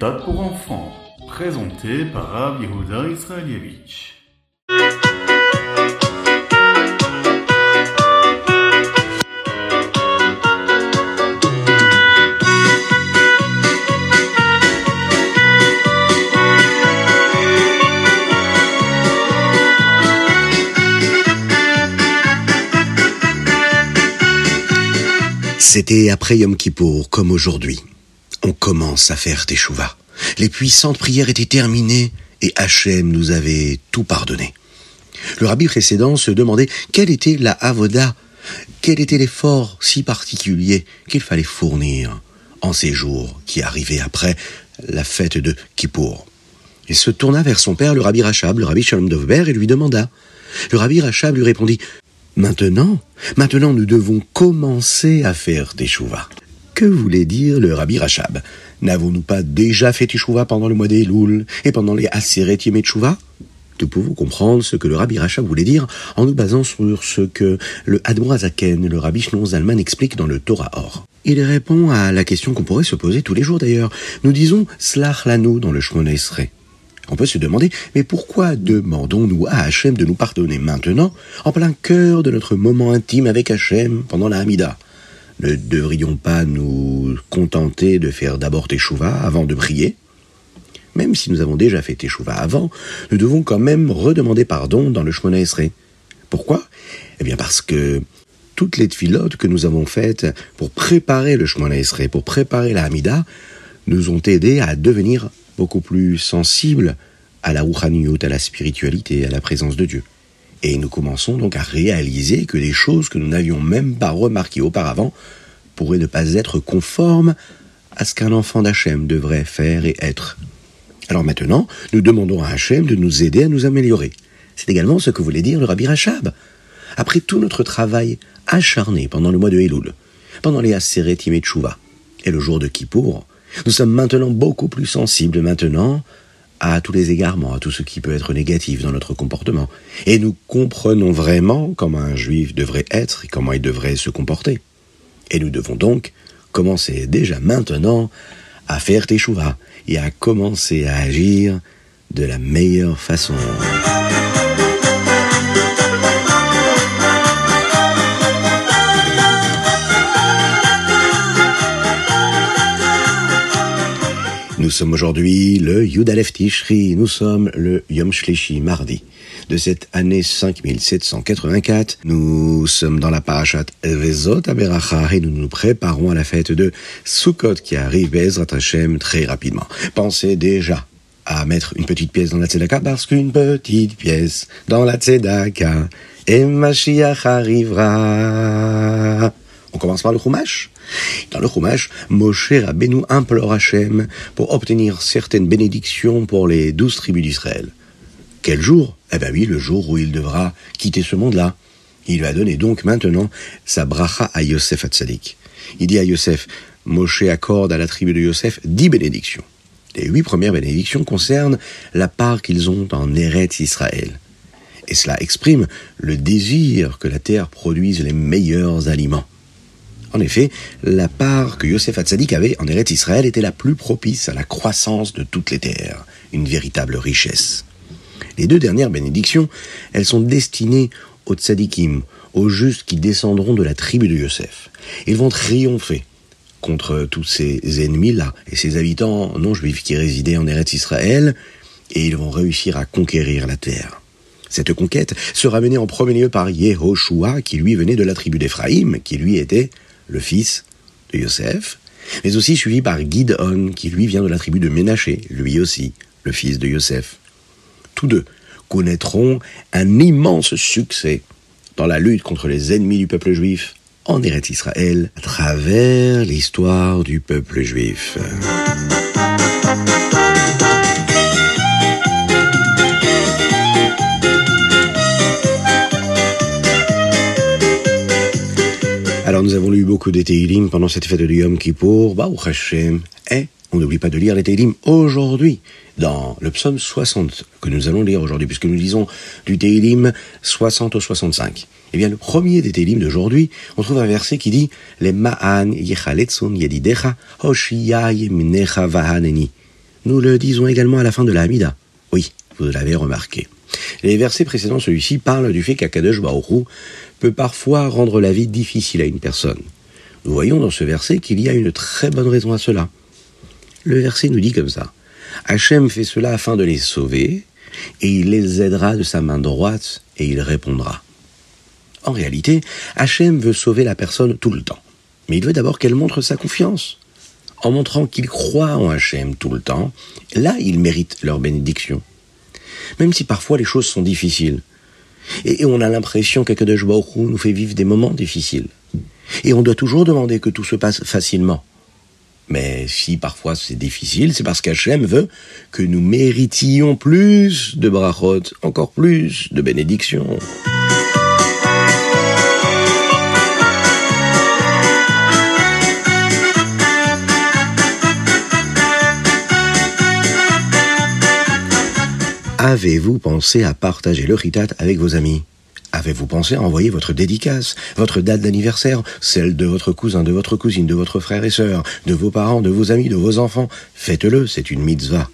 méthode pour enfants, présenté par Rav Yehuda Israelievich. C'était après Yom Kippour, comme aujourd'hui. Commence à faire Teshuvah. Les puissantes prières étaient terminées et Hachem nous avait tout pardonné. Le rabbi précédent se demandait quelle était la avoda, quel était l'effort si particulier qu'il fallait fournir en ces jours qui arrivaient après la fête de Kippour. Il se tourna vers son père, le rabbi Rachab, le rabbi Shalom Dovber, et lui demanda. Le rabbi Rachab lui répondit Maintenant, maintenant nous devons commencer à faire Teshuvah. Que voulait dire le Rabbi Rachab N'avons-nous pas déjà fait Teshuvah pendant le mois des et pendant les Aseret Teshuvah Nous pouvons comprendre ce que le Rabbi Rachab voulait dire en nous basant sur ce que le Admor Azaken, le Rabbi Shnon Zalman explique dans le Torah Or? Il répond à la question qu'on pourrait se poser tous les jours d'ailleurs. Nous disons Slach Lanu dans le Shmona Esrei. On peut se demander, mais pourquoi demandons-nous à Hachem de nous pardonner maintenant, en plein cœur de notre moment intime avec Hachem pendant la Hamida? Ne devrions pas nous contenter de faire d'abord Teshuvah avant de prier Même si nous avons déjà fait Teshuvah avant, nous devons quand même redemander pardon dans le Shemona Esrei. Pourquoi? Eh bien parce que toutes les tfilotes que nous avons faites pour préparer le Shemona Esrei, pour préparer la Hamida, nous ont aidés à devenir beaucoup plus sensibles à la rouhaniyut, à la spiritualité, à la présence de Dieu. Et nous commençons donc à réaliser que des choses que nous n'avions même pas remarquées auparavant pourraient ne pas être conformes à ce qu'un enfant d'Hachem devrait faire et être. Alors maintenant, nous demandons à Hachem de nous aider à nous améliorer. C'est également ce que voulait dire le Rabbi Rachab. Après tout notre travail acharné pendant le mois de Elul, pendant les Aseret Yimetshuva et le jour de Kippour, nous sommes maintenant beaucoup plus sensibles maintenant à tous les égarements, à tout ce qui peut être négatif dans notre comportement. Et nous comprenons vraiment comment un juif devrait être et comment il devrait se comporter. Et nous devons donc commencer déjà maintenant à faire teshuva et à commencer à agir de la meilleure façon. Nous sommes aujourd'hui le Yudalef Tishri, nous sommes le Yom Shlishi mardi de cette année 5784. Nous sommes dans la parashat Vezot Aberacha et nous nous préparons à la fête de Sukkot qui arrive Bezrat Hashem très rapidement. Pensez déjà à mettre une petite pièce dans la tzedaka parce qu'une petite pièce dans la tzedaka et Mashiach arrivera. On commence par le Chumash. Dans le Chumash, Moshe Rabbeinu implore Hachem pour obtenir certaines bénédictions pour les douze tribus d'Israël. Quel jour? Eh bien oui, le jour où il devra quitter ce monde-là. Il va donner donc maintenant sa bracha à Yosef Hatzadik. Il dit à Yosef, Moshe accorde à la tribu de Yosef dix bénédictions. Les huit premières bénédictions concernent la part qu'ils ont en Eretz Israël. Et cela exprime le désir que la terre produise les meilleurs aliments. En effet, la part que Yosef Hatzadik avait en Eretz Israël était la plus propice à la croissance de toutes les terres, une véritable richesse. Les deux dernières bénédictions, elles sont destinées aux tzadikim, aux justes qui descendront de la tribu de Yosef. Ils vont triompher contre tous ces ennemis-là et ces habitants non juifs qui résidaient en Eretz Israël, et ils vont réussir à conquérir la terre. Cette conquête sera menée en premier lieu par Yehoshua, qui lui venait de la tribu d'Éphraïm, qui lui était le fils de Yosef, mais aussi suivi par Gidon, qui lui vient de la tribu de Ménaché, lui aussi le fils de Yosef. Tous deux connaîtront un immense succès dans la lutte contre les ennemis du peuple juif en Eretz Israël à travers l'histoire du peuple juif. Nous avons lu beaucoup de Teilim pendant cette fête de Yom Kippour, Hashem, et on n'oublie pas de lire les Teilim aujourd'hui, dans le psaume 60, que nous allons lire aujourd'hui, puisque nous lisons du Teilim 60 au 65. Eh bien, le premier des Teilim d'aujourd'hui, on trouve un verset qui dit « Les ma'an yedidecha yeminecha vahaneni » Nous le disons également à la fin de la Hamida. Oui, vous l'avez remarqué. Les versets précédents, celui-ci, parlent du fait qu'Akadosh Baruch peut parfois rendre la vie difficile à une personne. Nous voyons dans ce verset qu'il y a une très bonne raison à cela. Le verset nous dit comme ça. Hachem fait cela afin de les sauver, et il les aidera de sa main droite, et il répondra. En réalité, Hachem veut sauver la personne tout le temps. Mais il veut d'abord qu'elle montre sa confiance. En montrant qu'il croit en Hachem tout le temps, là il mérite leur bénédiction. Même si parfois les choses sont difficiles. Et on a l'impression qu'Akadosh Baruch nous fait vivre des moments difficiles. Et on doit toujours demander que tout se passe facilement. Mais si parfois c'est difficile, c'est parce qu'Hachem veut que nous méritions plus de brachot, encore plus de bénédictions. Avez-vous pensé à partager le ritat avec vos amis? Avez-vous pensé à envoyer votre dédicace, votre date d'anniversaire, celle de votre cousin, de votre cousine, de votre frère et sœur, de vos parents, de vos amis, de vos enfants? Faites-le, c'est une mitzvah.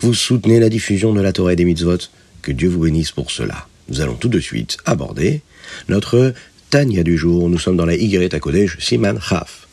Vous soutenez la diffusion de la Torah et des mitzvot. Que Dieu vous bénisse pour cela. Nous allons tout de suite aborder notre Tania du jour. Nous sommes dans la Y à Kodesh Siman Chaf.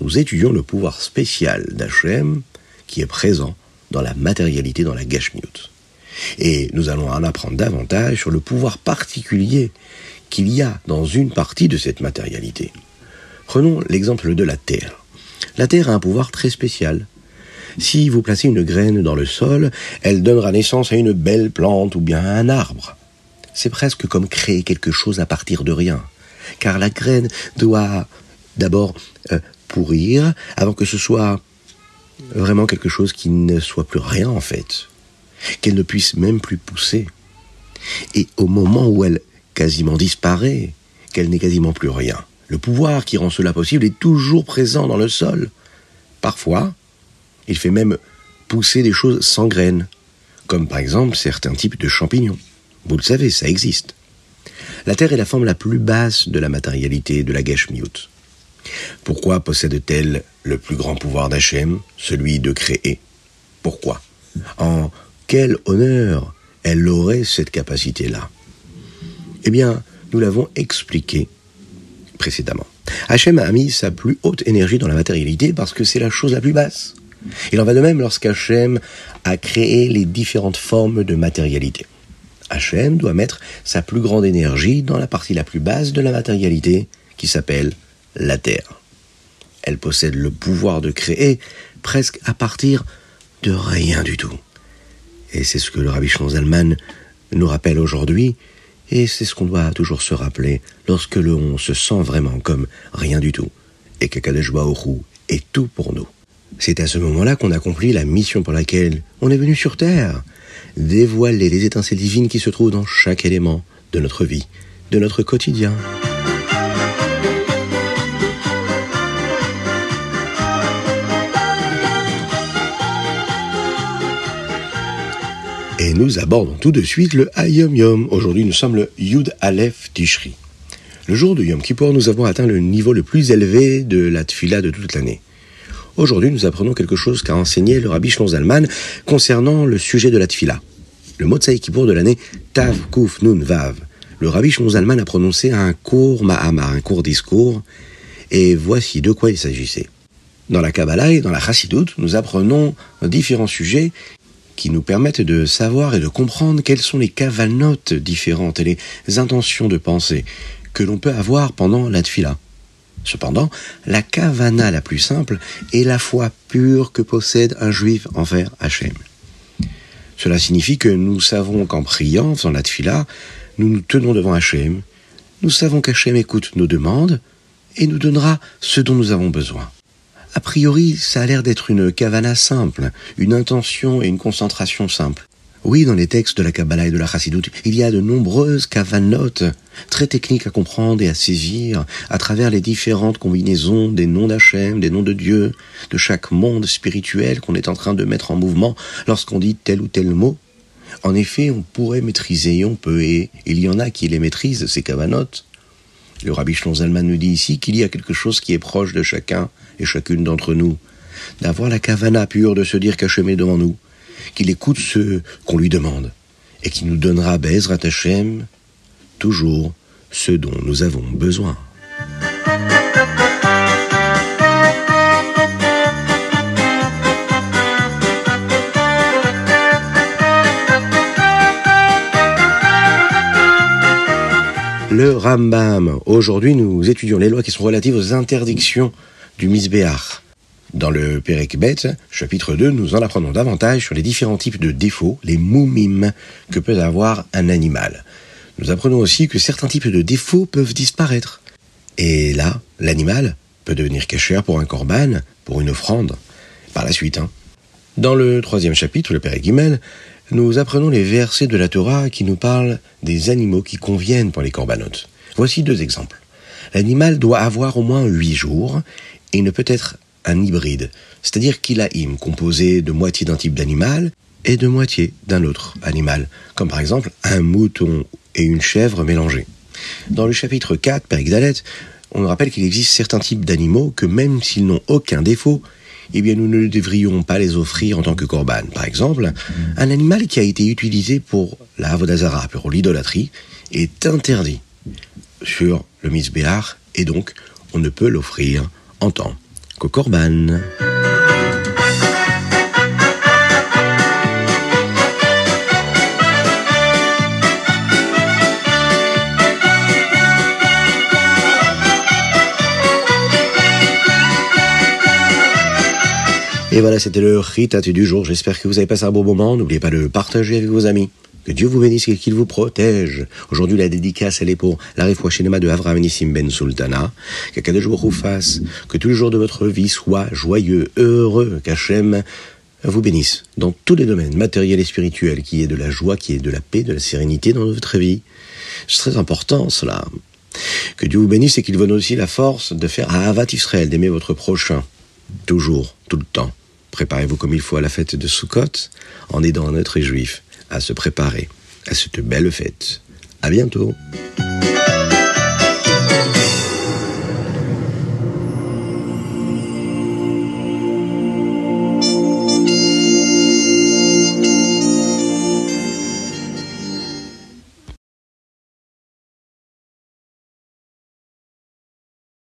Nous étudions le pouvoir spécial d'Hachem qui est présent dans la matérialité, dans la Gashmiut. Et nous allons en apprendre davantage sur le pouvoir particulier qu'il y a dans une partie de cette matérialité. Prenons l'exemple de la Terre. La Terre a un pouvoir très spécial. Si vous placez une graine dans le sol, elle donnera naissance à une belle plante ou bien à un arbre. C'est presque comme créer quelque chose à partir de rien. Car la graine doit d'abord euh, pourrir avant que ce soit vraiment quelque chose qui ne soit plus rien en fait qu'elle ne puisse même plus pousser. Et au moment où elle quasiment disparaît, qu'elle n'est quasiment plus rien, le pouvoir qui rend cela possible est toujours présent dans le sol. Parfois, il fait même pousser des choses sans graines, comme par exemple certains types de champignons. Vous le savez, ça existe. La Terre est la forme la plus basse de la matérialité de la Geshmiut. Pourquoi possède-t-elle le plus grand pouvoir d'Hachem, celui de créer? Pourquoi? En quel honneur elle aurait cette capacité-là Eh bien, nous l'avons expliqué précédemment. Hachem a mis sa plus haute énergie dans la matérialité parce que c'est la chose la plus basse. Il en va de même lorsqu'Hachem a créé les différentes formes de matérialité. Hachem doit mettre sa plus grande énergie dans la partie la plus basse de la matérialité qui s'appelle la Terre. Elle possède le pouvoir de créer presque à partir de rien du tout. Et c'est ce que le rabbi Zalman nous rappelle aujourd'hui, et c'est ce qu'on doit toujours se rappeler lorsque l'on se sent vraiment comme rien du tout, et que Kadesh est tout pour nous. C'est à ce moment-là qu'on accomplit la mission pour laquelle on est venu sur Terre, dévoiler les étincelles divines qui se trouvent dans chaque élément de notre vie, de notre quotidien. Et nous abordons tout de suite le Hayom Yom. Aujourd'hui, nous sommes le Yud Aleph Tishri. Le jour de Yom Kippur, nous avons atteint le niveau le plus élevé de la tfila de toute l'année. Aujourd'hui, nous apprenons quelque chose qu'a enseigné le Rabbi Shlon Zalman concernant le sujet de la tfila. Le Motsai Kippour de l'année Tav Kuf Nun Vav. Le Rabbi Shlon Zalman a prononcé un court Mahama, un court discours, et voici de quoi il s'agissait. Dans la Kabbalah et dans la Chassidoute, nous apprenons différents sujets qui nous permettent de savoir et de comprendre quelles sont les cavanotes différentes et les intentions de pensée que l'on peut avoir pendant la. Cependant, la kavana la plus simple est la foi pure que possède un juif envers Hachem. Cela signifie que nous savons qu'en priant, dans la nous nous tenons devant Hachem, nous savons qu'Hachem écoute nos demandes et nous donnera ce dont nous avons besoin. A priori, ça a l'air d'être une kavana simple, une intention et une concentration simple. Oui, dans les textes de la Kabbalah et de la Chassidut, il y a de nombreuses kavanotes très techniques à comprendre et à saisir à travers les différentes combinaisons des noms d'Hachem, des noms de Dieu, de chaque monde spirituel qu'on est en train de mettre en mouvement lorsqu'on dit tel ou tel mot. En effet, on pourrait maîtriser, on peut, et il y en a qui les maîtrisent, ces kavanotes. Le rabbi Zalman nous dit ici qu'il y a quelque chose qui est proche de chacun et chacune d'entre nous. d'avoir la cavana pure de se dire qu'Hachem est devant nous, qu'il écoute ce qu'on lui demande, et qui nous donnera Bezrat Hachem toujours ce dont nous avons besoin. Le Rambam. Aujourd'hui, nous étudions les lois qui sont relatives aux interdictions du Misbéach. Dans le Perek Bet, chapitre 2, nous en apprenons davantage sur les différents types de défauts, les moumim, que peut avoir un animal. Nous apprenons aussi que certains types de défauts peuvent disparaître. Et là, l'animal peut devenir cachère pour un corban, pour une offrande, par la suite. Hein. Dans le troisième chapitre, le Père Guimel, nous apprenons les versets de la Torah qui nous parlent des animaux qui conviennent pour les corbanotes. Voici deux exemples. L'animal doit avoir au moins huit jours et ne peut être un hybride, c'est-à-dire qu'il a composé de moitié d'un type d'animal et de moitié d'un autre animal, comme par exemple un mouton et une chèvre mélangés. Dans le chapitre 4, Père Dalet, on rappelle qu'il existe certains types d'animaux que même s'ils n'ont aucun défaut, eh bien nous ne devrions pas les offrir en tant que corban. Par exemple, un animal qui a été utilisé pour la Avodazara, pour l'idolâtrie, est interdit sur le Misbéar, et donc on ne peut l'offrir en tant que corban. Et voilà, c'était le Ritatu du jour. J'espère que vous avez passé un bon moment. N'oubliez pas de le partager avec vos amis. Que Dieu vous bénisse et qu'il vous protège. Aujourd'hui, la dédicace, elle est pour l'arrêt cinéma de Avram Nissim Ben Sultana. Jours vous fasse. Que tous les jours de votre vie soient joyeux, heureux. Qu'Hachem vous bénisse dans tous les domaines matériels et spirituels, qui est de la joie, qui est de la paix, de la sérénité dans votre vie. C'est très important, cela. Que Dieu vous bénisse et qu'il vous donne aussi la force de faire Ahavat Israël, d'aimer votre prochain. Toujours, tout le temps. Préparez-vous comme il faut à la fête de Sukkot en aidant notre juif à se préparer à cette belle fête. À bientôt!